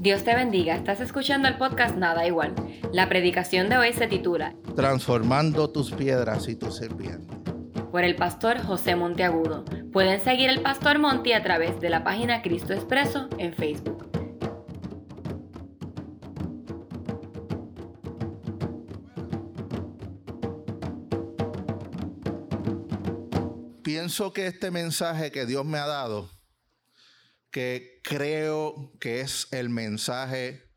Dios te bendiga, estás escuchando el podcast Nada Igual. La predicación de hoy se titula Transformando tus piedras y tus serpientes. Por el pastor José Monteagudo. Pueden seguir el pastor Monte a través de la página Cristo Expreso en Facebook. Pienso que este mensaje que Dios me ha dado que creo que es el mensaje,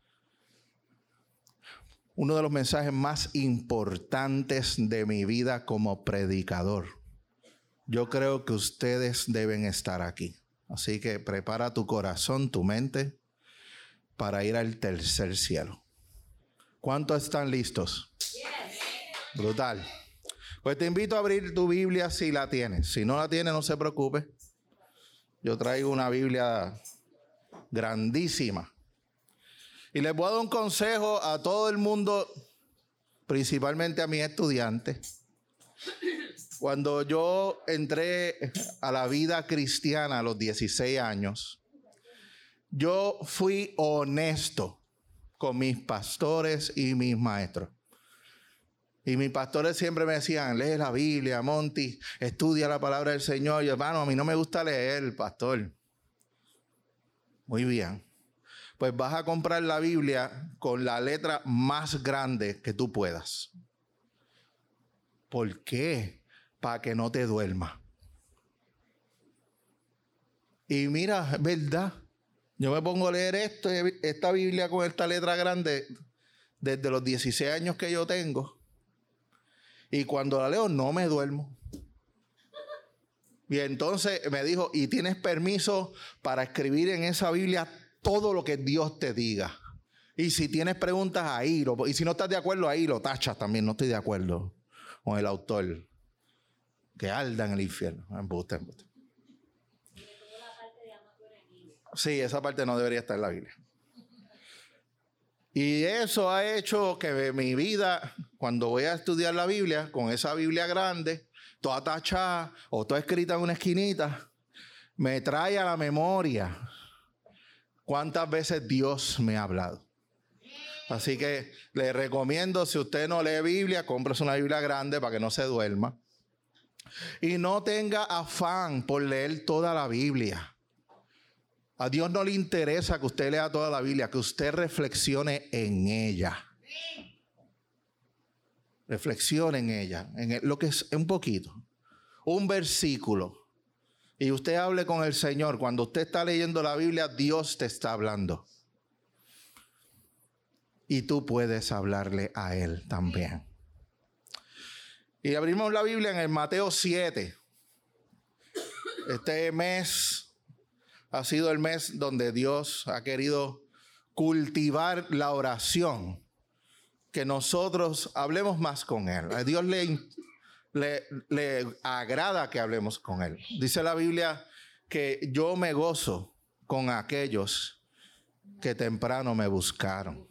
uno de los mensajes más importantes de mi vida como predicador. Yo creo que ustedes deben estar aquí. Así que prepara tu corazón, tu mente, para ir al tercer cielo. ¿Cuántos están listos? Brutal. Pues te invito a abrir tu Biblia si la tienes. Si no la tienes, no se preocupe. Yo traigo una Biblia grandísima. Y les voy a dar un consejo a todo el mundo, principalmente a mis estudiantes. Cuando yo entré a la vida cristiana a los 16 años, yo fui honesto con mis pastores y mis maestros. Y mis pastores siempre me decían, lee la Biblia, Monty, estudia la palabra del Señor. Y hermano, a mí no me gusta leer, pastor. Muy bien. Pues vas a comprar la Biblia con la letra más grande que tú puedas. ¿Por qué? Para que no te duerma. Y mira, verdad. Yo me pongo a leer esto, esta Biblia con esta letra grande desde los 16 años que yo tengo. Y cuando la leo no me duermo. Y entonces me dijo, ¿y tienes permiso para escribir en esa Biblia todo lo que Dios te diga? Y si tienes preguntas, ahí. Lo, y si no estás de acuerdo, ahí lo tachas también. No estoy de acuerdo con el autor. Que arda en el infierno. Embuste, embuste. Sí, esa parte no debería estar en la Biblia. Y eso ha hecho que mi vida, cuando voy a estudiar la Biblia, con esa Biblia grande, toda tachada o toda escrita en una esquinita, me trae a la memoria cuántas veces Dios me ha hablado. Así que le recomiendo, si usted no lee Biblia, cómprese una Biblia grande para que no se duerma. Y no tenga afán por leer toda la Biblia. A Dios no le interesa que usted lea toda la Biblia, que usted reflexione en ella. Reflexione en ella, en lo que es un poquito, un versículo. Y usted hable con el Señor. Cuando usted está leyendo la Biblia, Dios te está hablando. Y tú puedes hablarle a Él también. Y abrimos la Biblia en el Mateo 7. Este mes ha sido el mes donde Dios ha querido cultivar la oración, que nosotros hablemos más con Él. A Dios le, le, agrada que hablemos con Él. Dice la Biblia que yo me gozo con aquellos que temprano me buscaron.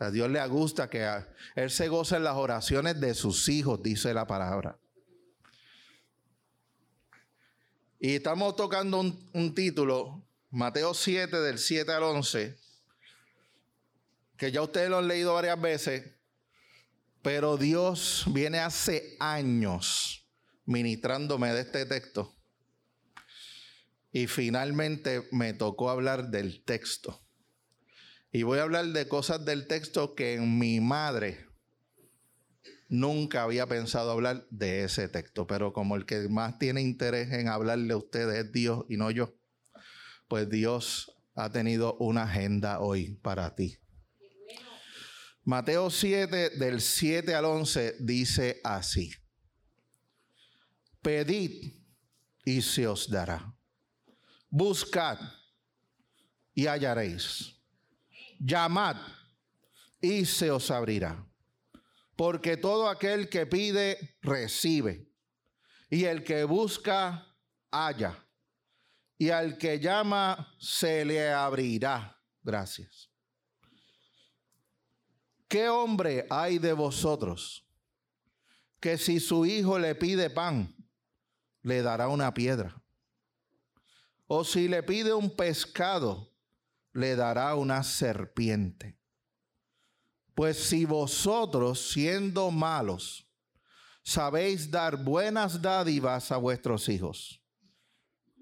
A Dios le gusta que Él se goza en las oraciones de sus hijos, dice la palabra. Y estamos tocando un, título, Mateo 7, del 7 al 11, que ya ustedes lo han leído varias veces, pero Dios viene hace años ministrándome de este texto. Y finalmente me tocó hablar del texto. Y voy a hablar de cosas del texto que en mi madre nunca había pensado hablar de ese texto, pero como el que más tiene interés en hablarle a ustedes es Dios y no yo, pues Dios ha tenido una agenda hoy para ti. Mateo 7, del 7 al 11, dice así. Pedid y se os dará. Buscad y hallaréis. Llamad y se os abrirá porque todo aquel que pide, recibe. Y el que busca, halla. Y al que llama, se le abrirá. Gracias. ¿Qué hombre hay de vosotros que si su hijo le pide pan, le dará una piedra? O si le pide un pescado, le dará una serpiente. Pues si vosotros, siendo malos, sabéis dar buenas dádivas a vuestros hijos,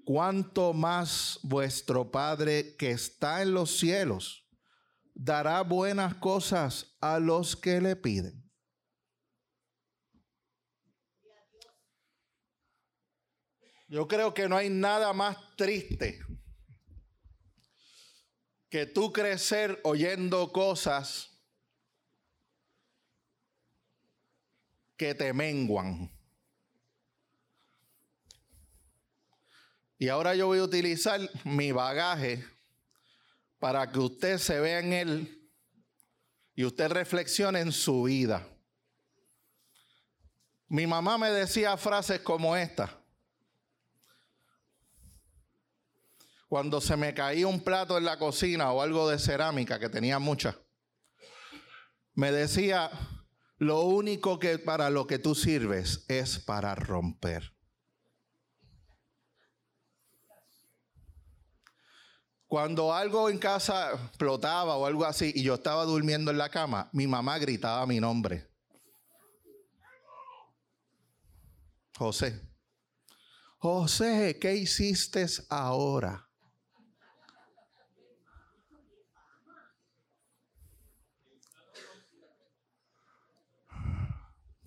cuánto más vuestro Padre que está en los cielos dará buenas cosas a los que le piden. Yo creo que no hay nada más triste que tú crecer oyendo cosas que te menguan. Y ahora yo voy a utilizar mi bagaje para que usted se vea en él y usted reflexione en su vida. Mi mamá me decía frases como esta. Cuando se me caía un plato en la cocina o algo de cerámica, que tenía mucha, me decía, lo único que para lo que tú sirves es para romper. Cuando algo en casa explotaba o algo así y yo estaba durmiendo en la cama, mi mamá gritaba mi nombre. José. José, ¿qué hiciste ahora?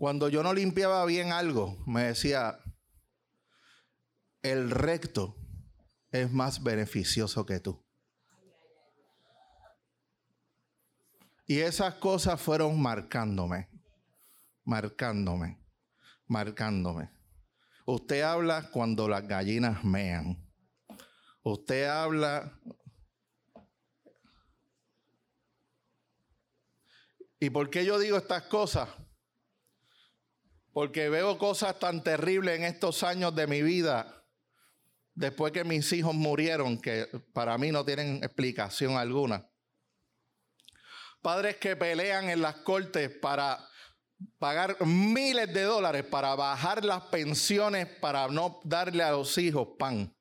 Cuando yo no limpiaba bien algo, me decía, el recto es más beneficioso que tú. Y esas cosas fueron marcándome, marcándome, marcándome. Usted habla cuando las gallinas mean. Usted habla... ¿Y por qué yo digo estas cosas? Porque veo cosas tan terribles en estos años de mi vida después que mis hijos murieron, que para mí no tienen explicación alguna. Padres que pelean en las cortes para pagar miles de dólares para bajar las pensiones para no darle a los hijos pan.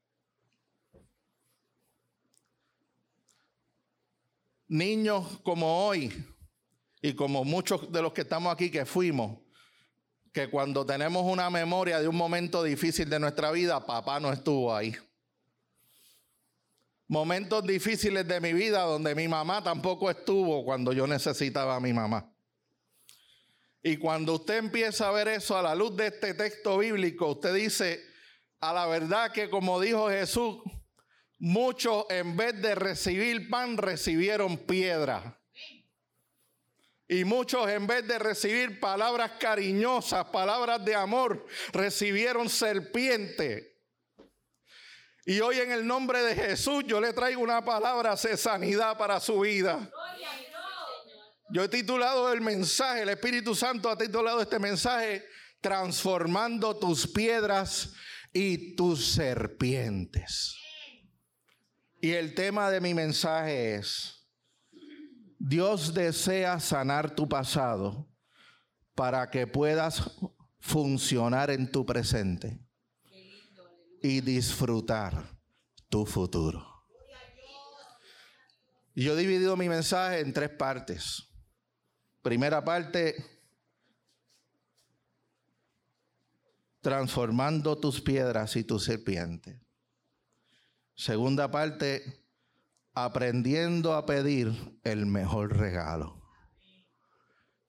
Niños como hoy y como muchos de los que estamos aquí que fuimos, que cuando tenemos una memoria de un momento difícil de nuestra vida, papá no estuvo ahí. Momentos difíciles de mi vida donde mi mamá tampoco estuvo cuando yo necesitaba a mi mamá. Y cuando usted empieza a ver eso a la luz de este texto bíblico, usted dice, a la verdad que como dijo Jesús, muchos en vez de recibir pan recibieron piedra. Y muchos en vez de recibir palabras cariñosas, palabras de amor, recibieron serpiente. Y hoy en el nombre de Jesús yo le traigo una palabra de sanidad para su vida. Yo he titulado el mensaje, el Espíritu Santo ha titulado este mensaje, transformando tus piedras y tus serpientes. Y el tema de mi mensaje es, Dios desea sanar tu pasado para que puedas funcionar en tu presente y disfrutar tu futuro. yo he dividido mi mensaje en tres partes. Primera parte, transformando tus piedras y tu serpiente. Segunda parte, aprendiendo a pedir el mejor regalo.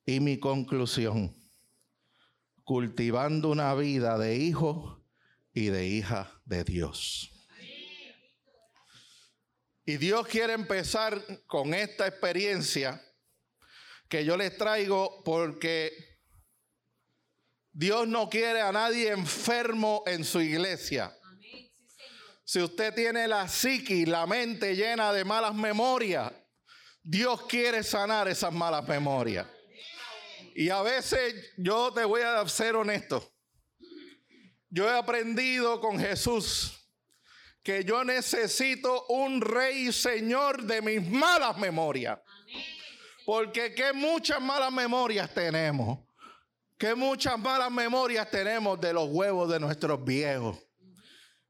Y mi conclusión, cultivando una vida de hijo y de hija de Dios. Y Dios quiere empezar con esta experiencia que yo les traigo porque Dios no quiere a nadie enfermo en su iglesia. Si usted tiene la psiqui, la mente llena de malas memorias, Dios quiere sanar esas malas memorias. Y a veces yo te voy a ser honesto. Yo he aprendido con Jesús que yo necesito un rey señor de mis malas memorias. Porque qué muchas malas memorias tenemos. Qué muchas malas memorias tenemos de los huevos de nuestros viejos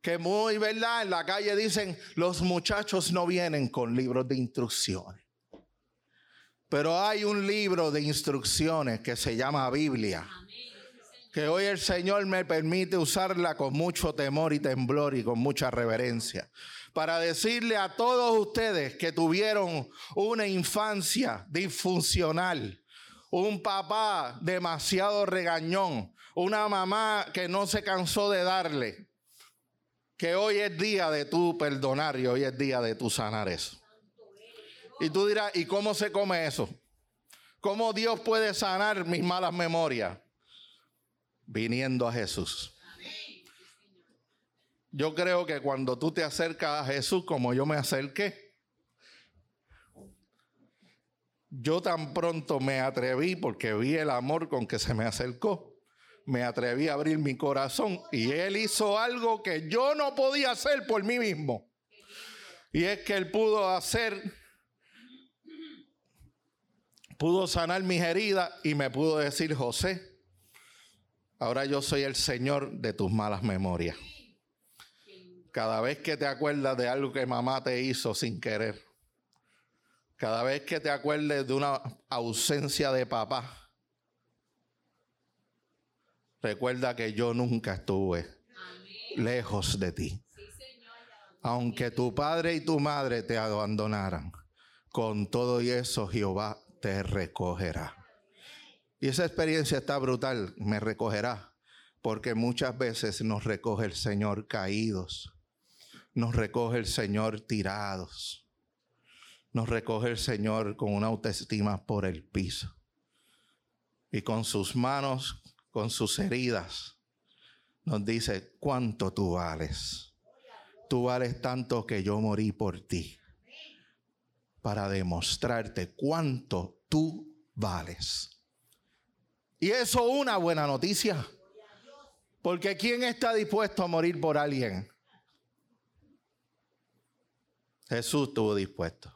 que muy verdad en la calle dicen, los muchachos no vienen con libros de instrucciones. Pero hay un libro de instrucciones que se llama Biblia. Que hoy el Señor me permite usarla con mucho temor y temblor y con mucha reverencia. Para decirle a todos ustedes que tuvieron una infancia disfuncional, un papá demasiado regañón, una mamá que no se cansó de darle, que hoy es día de tu perdonar y hoy es día de tu sanar eso. Y tú dirás, ¿y cómo se come eso? ¿Cómo Dios puede sanar mis malas memorias? Viniendo a Jesús. Yo creo que cuando tú te acercas a Jesús como yo me acerqué, yo tan pronto me atreví porque vi el amor con que se me acercó me atreví a abrir mi corazón y Él hizo algo que yo no podía hacer por mí mismo. Y es que Él pudo hacer, pudo sanar mis heridas y me pudo decir, José, ahora yo soy el Señor de tus malas memorias. Cada vez que te acuerdas de algo que mamá te hizo sin querer, cada vez que te acuerdes de una ausencia de papá, Recuerda que yo nunca estuve lejos de ti. Aunque tu padre y tu madre te abandonaran, con todo y eso Jehová te recogerá. Y esa experiencia está brutal, me recogerá, porque muchas veces nos recoge el Señor caídos, nos recoge el Señor tirados, nos recoge el Señor con una autoestima por el piso. Y con sus manos con sus heridas, nos dice, ¿cuánto tú vales? Tú vales tanto que yo morí por ti para demostrarte cuánto tú vales. Y eso es una buena noticia. Porque ¿quién está dispuesto a morir por alguien? Jesús estuvo dispuesto.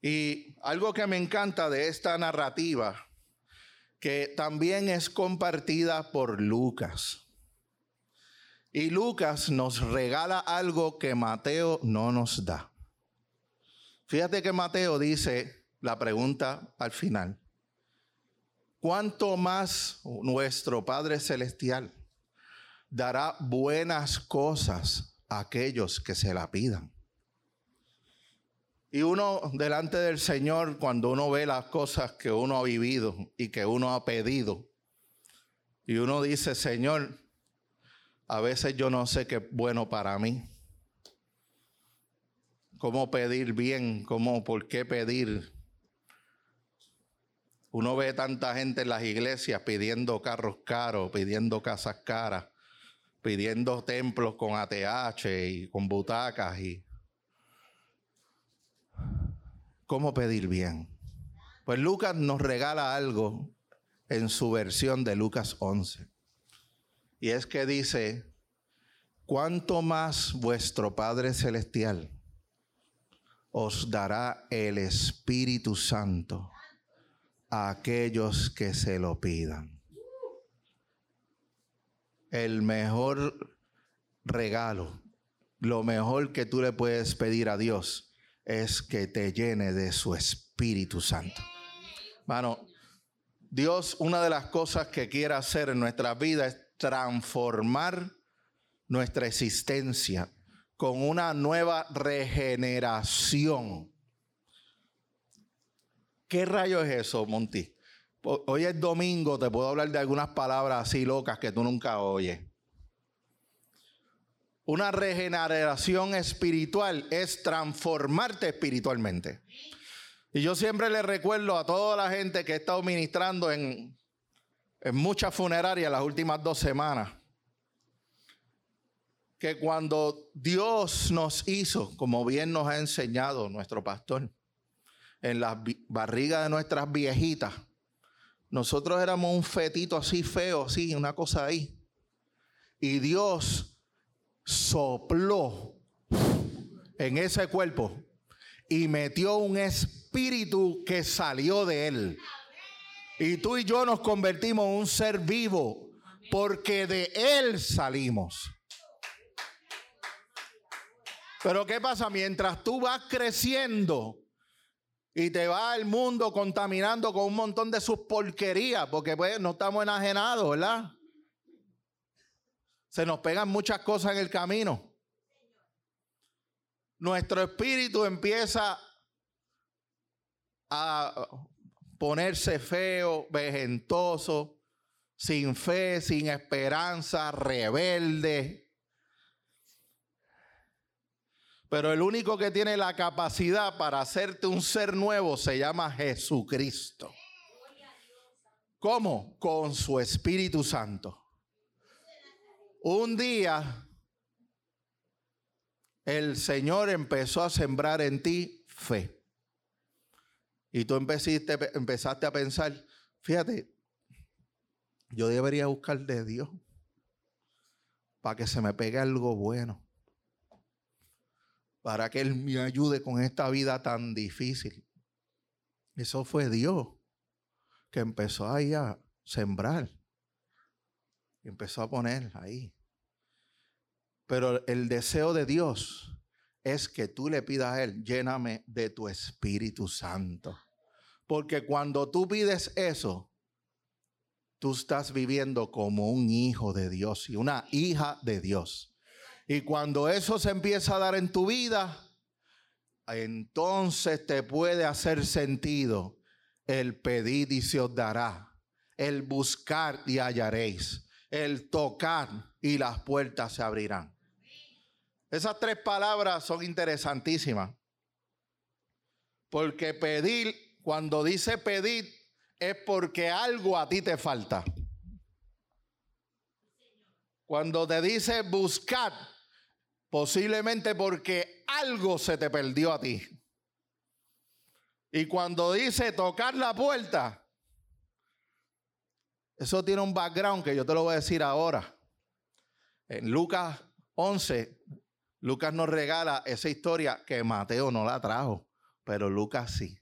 Y algo que me encanta de esta narrativa que también es compartida por Lucas. Y Lucas nos regala algo que Mateo no nos da. Fíjate que Mateo dice la pregunta al final. ¿Cuánto más nuestro Padre Celestial dará buenas cosas a aquellos que se la pidan? Y uno delante del Señor, cuando uno ve las cosas que uno ha vivido y que uno ha pedido, y uno dice, Señor, a veces yo no sé qué es bueno para mí. ¿Cómo pedir bien? ¿Cómo, por qué pedir? Uno ve tanta gente en las iglesias pidiendo carros caros, pidiendo casas caras, pidiendo templos con ATH y con butacas y cómo pedir bien. Pues Lucas nos regala algo en su versión de Lucas 11. Y es que dice, cuánto más vuestro Padre Celestial os dará el Espíritu Santo a aquellos que se lo pidan. El mejor regalo, lo mejor que tú le puedes pedir a Dios es que te llene de su Espíritu Santo. Mano, Dios, una de las cosas que quiere hacer en nuestra vida es transformar nuestra existencia con una nueva regeneración. ¿Qué rayo es eso, Monty? Hoy es domingo, te puedo hablar de algunas palabras así locas que tú nunca oyes. Una regeneración espiritual es transformarte espiritualmente. Y yo siempre le recuerdo a toda la gente que he estado ministrando en, en muchas funerarias las últimas dos semanas, que cuando Dios nos hizo, como bien nos ha enseñado nuestro pastor, en las barrigas de nuestras viejitas, nosotros éramos un fetito así feo, así, una cosa ahí. Y Dios sopló en ese cuerpo y metió un espíritu que salió de él. Y tú y yo nos convertimos en un ser vivo porque de Él salimos. Pero ¿qué pasa? Mientras tú vas creciendo y te va al mundo contaminando con un montón de sus porquerías, porque pues no estamos enajenados, ¿verdad? Se nos pegan muchas cosas en el camino. Nuestro espíritu empieza a ponerse feo, vejentoso, sin fe, sin esperanza, rebelde. Pero el único que tiene la capacidad para hacerte un ser nuevo se llama Jesucristo. ¿Cómo? Con su Espíritu Santo. Un día el Señor empezó a sembrar en ti fe. Y tú empezaste, empezaste a pensar, fíjate, yo debería buscar de Dios para que se me pegue algo bueno para que Él me ayude con esta vida tan difícil. Eso fue Dios que empezó ahí a sembrar. Empezó a poner ahí. Pero el deseo de Dios es que tú le pidas a Él, lléname de tu Espíritu Santo. Porque cuando tú pides eso, tú estás viviendo como un hijo de Dios y una hija de Dios. Y cuando eso se empieza a dar en tu vida, entonces te puede hacer sentido el pedir y se os dará, el buscar y hallaréis, el tocar y las puertas se abrirán. Esas tres palabras son interesantísimas. Porque pedir, cuando dice pedir, es porque algo a ti te falta. Cuando te dice buscar, Posiblemente porque algo se te perdió a ti. Y cuando dice tocar la puerta, eso tiene un background que yo te lo voy a decir ahora. En Lucas 11, Lucas nos regala esa historia que Mateo no la trajo, pero Lucas sí.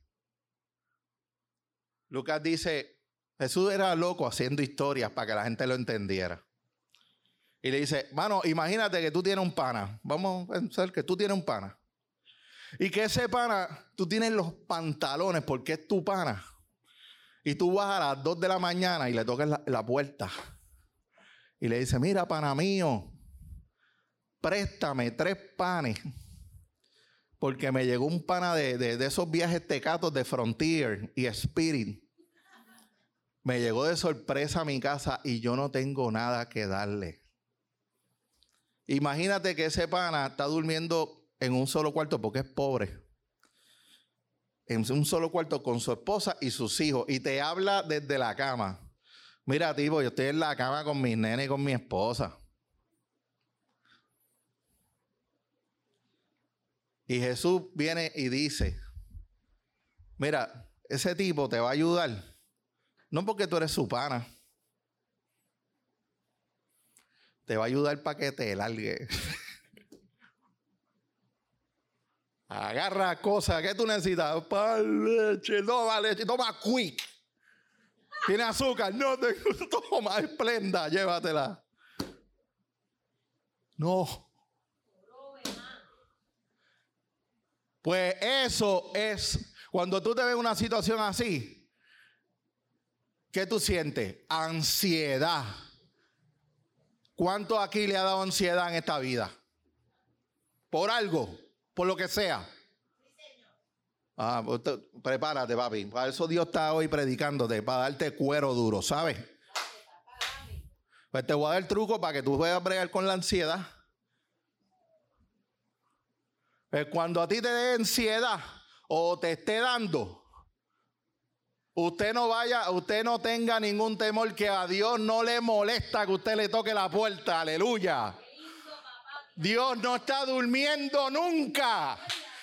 Lucas dice, Jesús era loco haciendo historias para que la gente lo entendiera. Y le dice, mano, imagínate que tú tienes un pana. Vamos a pensar que tú tienes un pana. Y que ese pana, tú tienes los pantalones porque es tu pana. Y tú vas a las 2 de la mañana y le tocas la, puerta. Y le dice, mira, pana mío, préstame tres panes. Porque me llegó un pana de, de esos viajes tecatos de Frontier y Spirit. Me llegó de sorpresa a mi casa y yo no tengo nada que darle. Imagínate que ese pana está durmiendo en un solo cuarto porque es pobre. En un solo cuarto con su esposa y sus hijos. Y te habla desde la cama. Mira, tipo, yo estoy en la cama con mis nenes y con mi esposa. Y Jesús viene y dice, mira, ese tipo te va a ayudar. No porque tú eres su pana. te va a ayudar para que te largue. Agarra cosas que tú necesitas. Pa leche, toma leche, toma quick. Tiene azúcar, no te toma, esplenda, llévatela. No. Pues eso es, cuando tú te ves en una situación así, ¿qué tú sientes? Ansiedad. ¿Cuánto aquí le ha dado ansiedad en esta vida? Por algo, por lo que sea. Ah, pues prepárate, papi. Para eso Dios está hoy predicándote, para darte cuero duro, ¿sabes? Pues te voy a dar el truco para que tú puedas bregar con la ansiedad. Pues cuando a ti te dé ansiedad o te esté dando, Usted no vaya, usted no tenga ningún temor que a Dios no le molesta que usted le toque la puerta. Aleluya. Dios no está durmiendo nunca.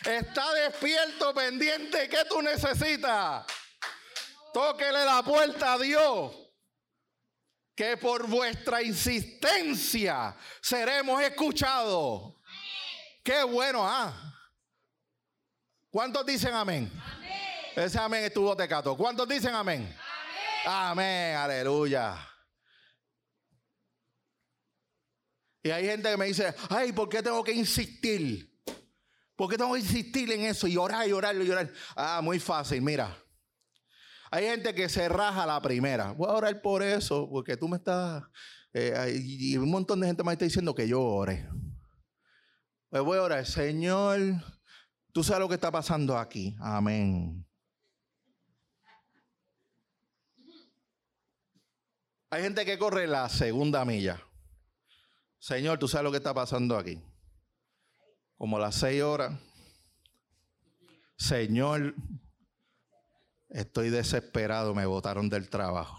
Está despierto, pendiente. ¿Qué tú necesitas? Tóquele la puerta a Dios. Que por vuestra insistencia seremos escuchados. Qué bueno, ¿ah? ¿Cuántos dicen amén? Ese amén estuvo tecato. ¿Cuántos dicen amén? Amén. Amén, aleluya. Y hay gente que me dice, ay, ¿por qué tengo que insistir? ¿Por qué tengo que insistir en eso y orar y orar y orar? Ah, muy fácil, mira. Hay gente que se raja la primera. Voy a orar por eso, porque tú me estás... Eh, y un montón de gente me está diciendo que yo ore. Pues voy a orar, Señor, tú sabes lo que está pasando aquí. Amén. Hay gente que corre la segunda milla. Señor, tú sabes lo que está pasando aquí. Como las seis horas. Señor, estoy desesperado, me botaron del trabajo.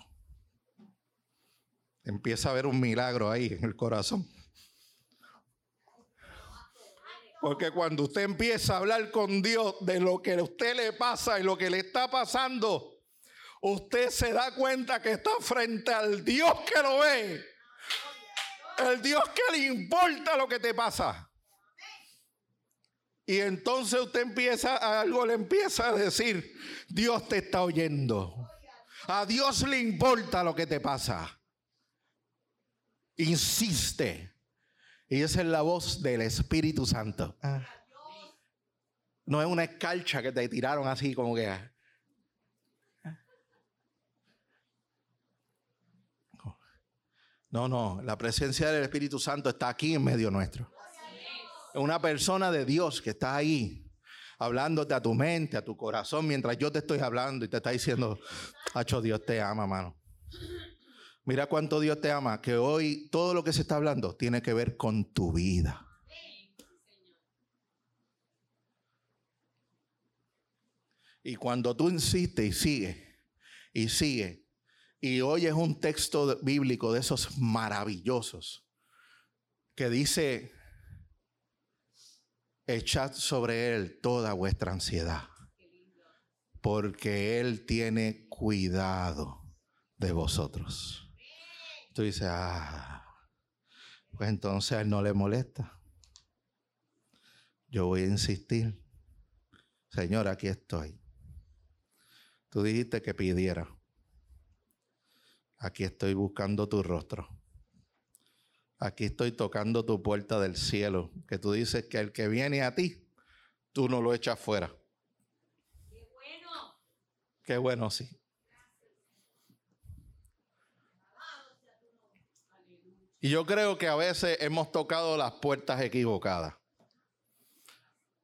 Empieza a haber un milagro ahí en el corazón. Porque cuando usted empieza a hablar con Dios de lo que a usted le pasa y lo que le está pasando, usted se da cuenta que está frente al Dios que lo ve. El Dios que le importa lo que te pasa. Y entonces usted empieza, algo le empieza a decir, Dios te está oyendo. A Dios le importa lo que te pasa. Insiste. Y esa es la voz del Espíritu Santo. Ah. No es una escarcha que te tiraron así como que... Ah. No, no, la presencia del Espíritu Santo está aquí en medio nuestro. Es una persona de Dios que está ahí, hablándote a tu mente, a tu corazón, mientras yo te estoy hablando y te está diciendo, Hacho, Dios te ama, mano. Mira cuánto Dios te ama, que hoy todo lo que se está hablando tiene que ver con tu vida. Y cuando tú insistes y sigues, y sigues, y hoy es un texto bíblico de esos maravillosos que dice, echad sobre él toda vuestra ansiedad, porque él tiene cuidado de vosotros. Tú dices, ah, pues entonces a él no le molesta. Yo voy a insistir. Señor, aquí estoy. Tú dijiste que pidiera aquí estoy buscando tu rostro. Aquí estoy tocando tu puerta del cielo, que tú dices que el que viene a ti, tú no lo echas fuera. Qué bueno. Qué bueno, sí. Y yo creo que a veces hemos tocado las puertas equivocadas.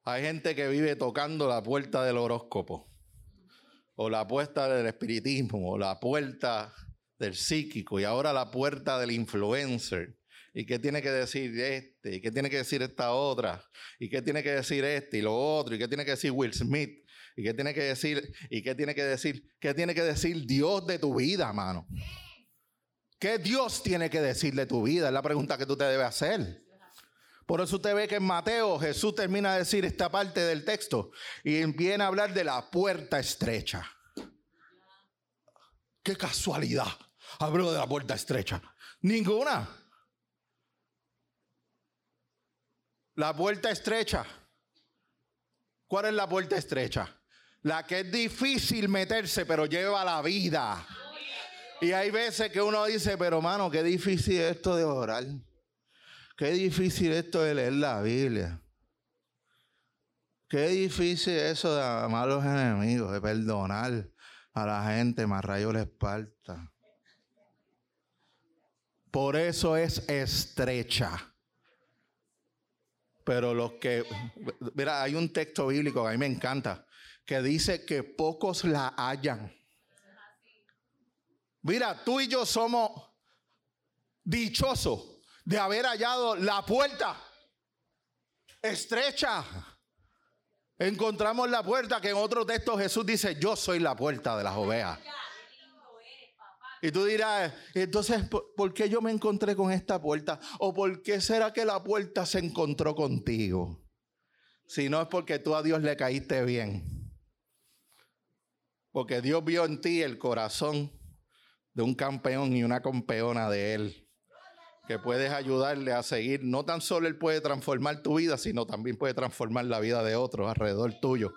Hay gente que vive tocando la puerta del horóscopo, o la puerta del espiritismo, o la puerta del psíquico y ahora la puerta del influencer. ¿Y qué tiene que decir este? ¿Y qué tiene que decir esta otra? ¿Y qué tiene que decir este y lo otro? ¿Y qué tiene que decir Will Smith? ¿Y qué tiene que decir? ¿Y qué tiene que decir? ¿Qué tiene que decir Dios de tu vida, mano? ¿Qué Dios tiene que decir de tu vida? Es la pregunta que tú te debes hacer. Por eso usted ve que en Mateo Jesús termina de decir esta parte del texto y viene a hablar de la puerta estrecha. Qué casualidad. Hablo de la puerta estrecha. Ninguna. La puerta estrecha. ¿Cuál es la puerta estrecha? La que es difícil meterse, pero lleva la vida. Y hay veces que uno dice, pero mano, qué difícil es esto de orar. Qué difícil esto de leer la Biblia. Qué difícil eso de amar a los enemigos, de perdonar a la gente, más rayo le espalda. Por eso es estrecha. Pero los que, mira, hay un texto bíblico que a mí me encanta, que dice que pocos la hallan. Mira, tú y yo somos dichosos de haber hallado la puerta estrecha. Encontramos la puerta que en otro texto Jesús dice, yo soy la puerta de las ovejas. Y tú dirás, entonces, ¿por qué yo me encontré con esta puerta? ¿O por qué será que la puerta se encontró contigo? Si no es porque tú a Dios le caíste bien. Porque Dios vio en ti el corazón de un campeón y una campeona de Él. Que puedes ayudarle a seguir. No tan solo Él puede transformar tu vida, sino también puede transformar la vida de otros alrededor tuyo.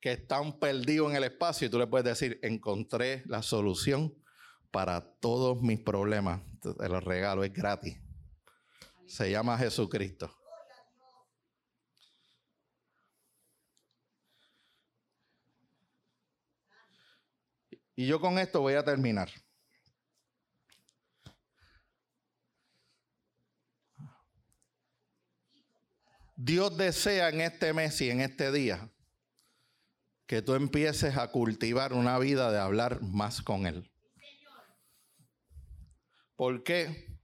Que están perdidos en el espacio y tú le puedes decir, encontré la solución para todos mis problemas. Te lo regalo, es gratis. Se llama Jesucristo. Y yo con esto voy a terminar. Dios desea en este mes y en este día que tú empieces a cultivar una vida de hablar más con Él. ¿Por qué?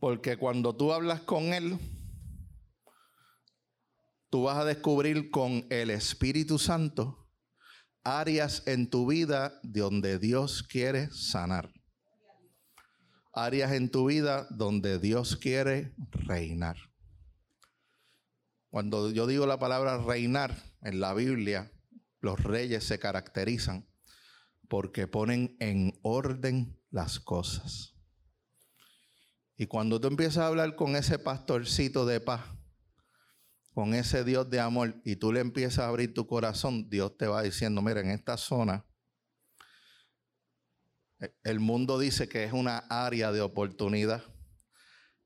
Porque cuando tú hablas con Él, tú vas a descubrir con el Espíritu Santo áreas en tu vida donde Dios quiere sanar. Áreas en tu vida donde Dios quiere reinar. Cuando yo digo la palabra reinar en la Biblia, los reyes se caracterizan porque ponen en orden las cosas. Y cuando tú empiezas a hablar con ese pastorcito de paz, con ese Dios de amor, y tú le empiezas a abrir tu corazón, Dios te va diciendo, mira, en esta zona, el mundo dice que es una área de oportunidad.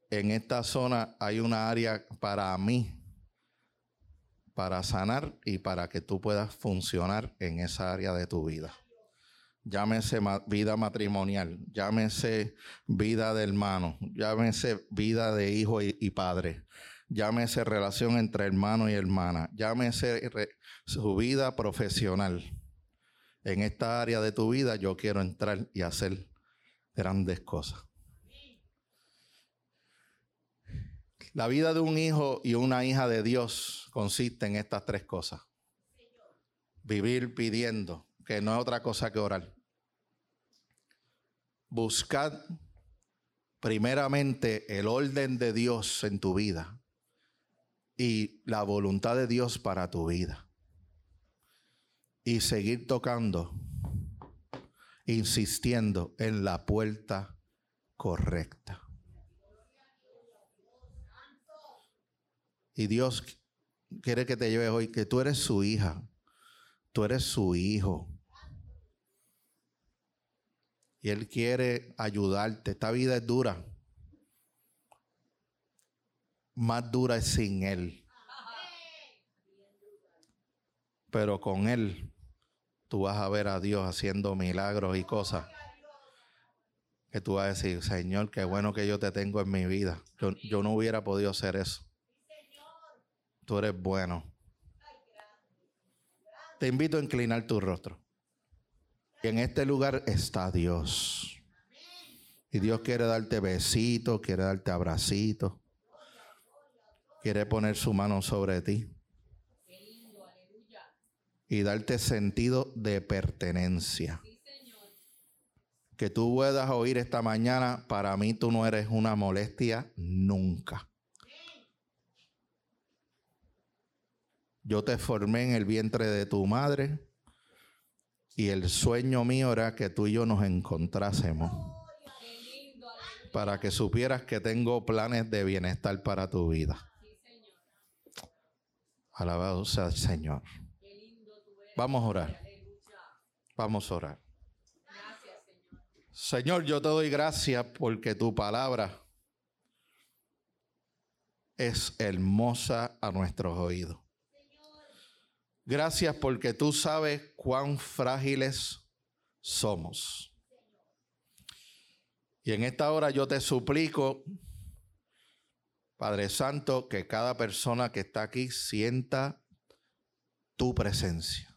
En esta zona hay una área para mí, para sanar y para que tú puedas funcionar en esa área de tu vida. Llámese vida matrimonial, llámese vida de hermano, llámese vida de hijo y, padre, llámese relación entre hermano y hermana, llámese su vida profesional. En esta área de tu vida yo quiero entrar y hacer grandes cosas. La vida de un hijo y una hija de Dios consiste en estas tres cosas. Vivir pidiendo, que no es otra cosa que orar. Buscad primeramente el orden de Dios en tu vida y la voluntad de Dios para tu vida. Y seguir tocando, insistiendo en la puerta correcta. Y Dios quiere que te lleve hoy, que tú eres su hija, tú eres su hijo. Y Él quiere ayudarte. Esta vida es dura. Más dura es sin Él. Pero con Él tú vas a ver a Dios haciendo milagros y cosas. Que tú vas a decir, Señor, qué bueno que yo te tengo en mi vida. Yo, yo no hubiera podido hacer eso tú eres bueno. Te invito a inclinar tu rostro. Y en este lugar está Dios. Y Dios quiere darte besitos, quiere darte abracitos. Quiere poner su mano sobre ti. Y darte sentido de pertenencia. Que tú puedas oír esta mañana, para mí tú no eres una molestia nunca. Yo te formé en el vientre de tu madre y el sueño mío era que tú y yo nos encontrásemos para que supieras que tengo planes de bienestar para tu vida. Alabado sea el Señor. Vamos a orar. Vamos a orar. Señor, yo te doy gracias porque tu palabra es hermosa a nuestros oídos. Gracias porque tú sabes cuán frágiles somos. Y en esta hora yo te suplico, Padre Santo, que cada persona que está aquí sienta tu presencia.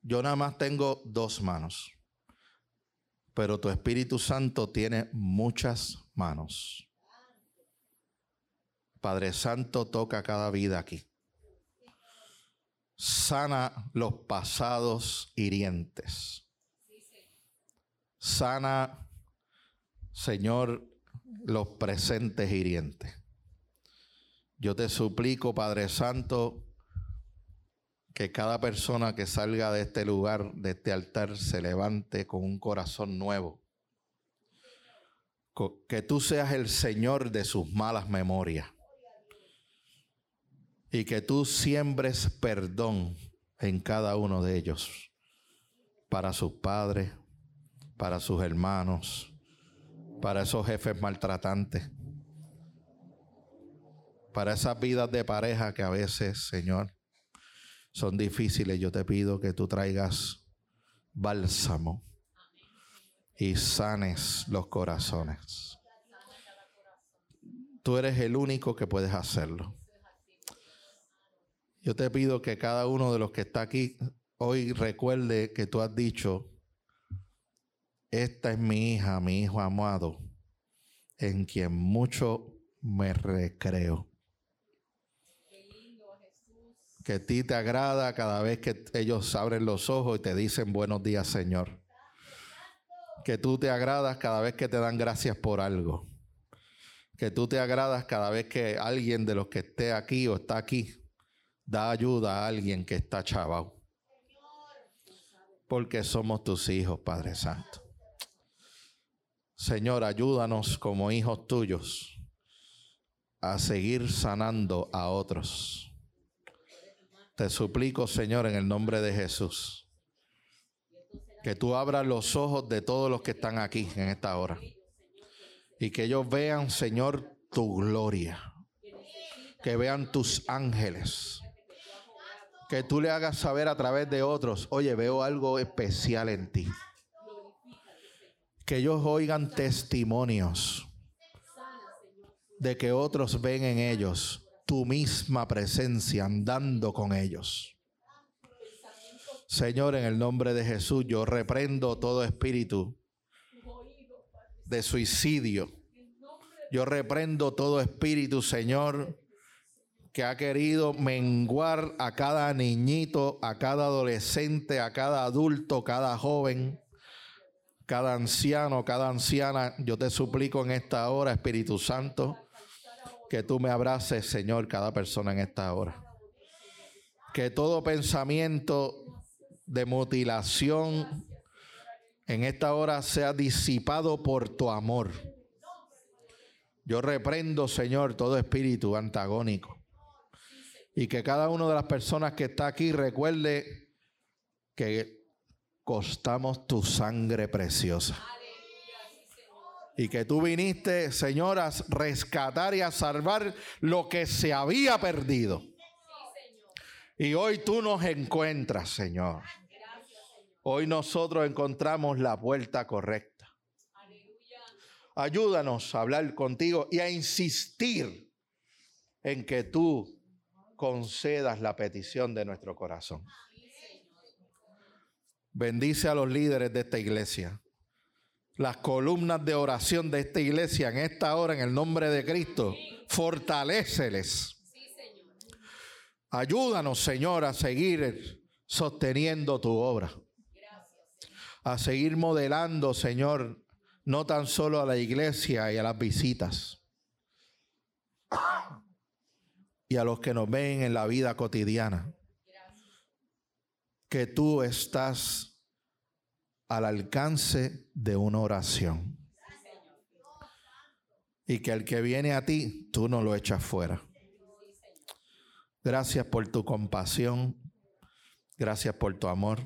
Yo nada más tengo dos manos, pero tu Espíritu Santo tiene muchas manos. Padre Santo, toca cada vida aquí sana los pasados hirientes. Sana, Señor, los presentes hirientes. Yo te suplico, Padre Santo, que cada persona que salga de este lugar, de este altar, se levante con un corazón nuevo. Que tú seas el Señor de sus malas memorias y que tú siembres perdón en cada uno de ellos, para sus padres, para sus hermanos, para esos jefes maltratantes, Para esas vidas de pareja que a veces, Señor, son difíciles, yo te pido que tú traigas bálsamo y sanes los corazones. Tú eres el único que puedes hacerlo. Yo te pido que cada uno de los que está aquí hoy recuerde que tú has dicho, esta es mi hija, mi hijo amado, en quien mucho me recreo. Que a ti te agrada cada vez que ellos abren los ojos y te dicen buenos días, Señor. Que tú te agradas cada vez que te dan gracias por algo. Que tú te agradas cada vez que alguien de los que esté aquí o está aquí da ayuda a alguien que está chavao. Porque somos tus hijos, Padre Santo. Señor, ayúdanos como hijos tuyos a seguir sanando a otros. Te suplico, Señor, en el nombre de Jesús, que tú abras los ojos de todos los que están aquí en esta hora y que ellos vean, Señor, tu gloria, que vean tus ángeles, que tú le hagas saber a través de otros, oye, veo algo especial en ti que ellos oigan testimonios de que otros ven en ellos tu misma presencia andando con ellos. Señor, en el nombre de Jesús, yo reprendo todo espíritu de suicidio. Yo reprendo todo espíritu, Señor, que ha querido menguar a cada niñito, a cada adolescente, a cada adulto, cada joven cada anciano, cada anciana, yo te suplico en esta hora, Espíritu Santo, que tú me abraces, Señor, cada persona en esta hora. Que todo pensamiento de mutilación en esta hora sea disipado por tu amor. Yo reprendo, Señor, todo espíritu antagónico. Y que cada una de las personas que está aquí recuerde que costamos tu sangre preciosa. Y que tú viniste, señoras, rescatar y a salvar lo que se había perdido. Y hoy tú nos encuentras, Señor. Hoy nosotros encontramos la vuelta correcta. Ayúdanos a hablar contigo y a insistir en que tú concedas la petición de nuestro corazón. Bendice a los líderes de esta iglesia. Las columnas de oración de esta iglesia en esta hora, en el nombre de Cristo, fortaléceles. Ayúdanos, Señor, a seguir sosteniendo tu obra. A seguir modelando, Señor, no tan solo a la iglesia y a las visitas, y a los que nos ven en la vida cotidiana que tú estás al alcance de una oración. Y que el que viene a ti, tú no lo echas fuera. Gracias por tu compasión. Gracias por tu amor.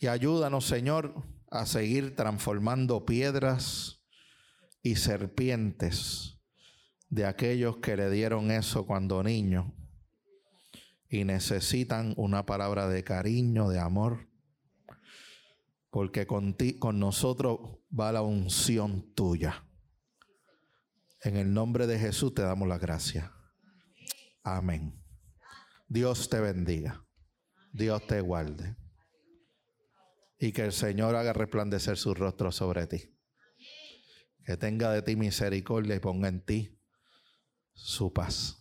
Y ayúdanos, Señor, a seguir transformando piedras y serpientes de aquellos que le dieron eso cuando niño y necesitan una palabra de cariño, de amor, porque con, ti, con nosotros va la unción tuya. En el nombre de Jesús te damos la gracia. Amén. Dios te bendiga. Dios te guarde. Y que el Señor haga resplandecer su rostro sobre ti. Que tenga de ti misericordia y ponga en ti su.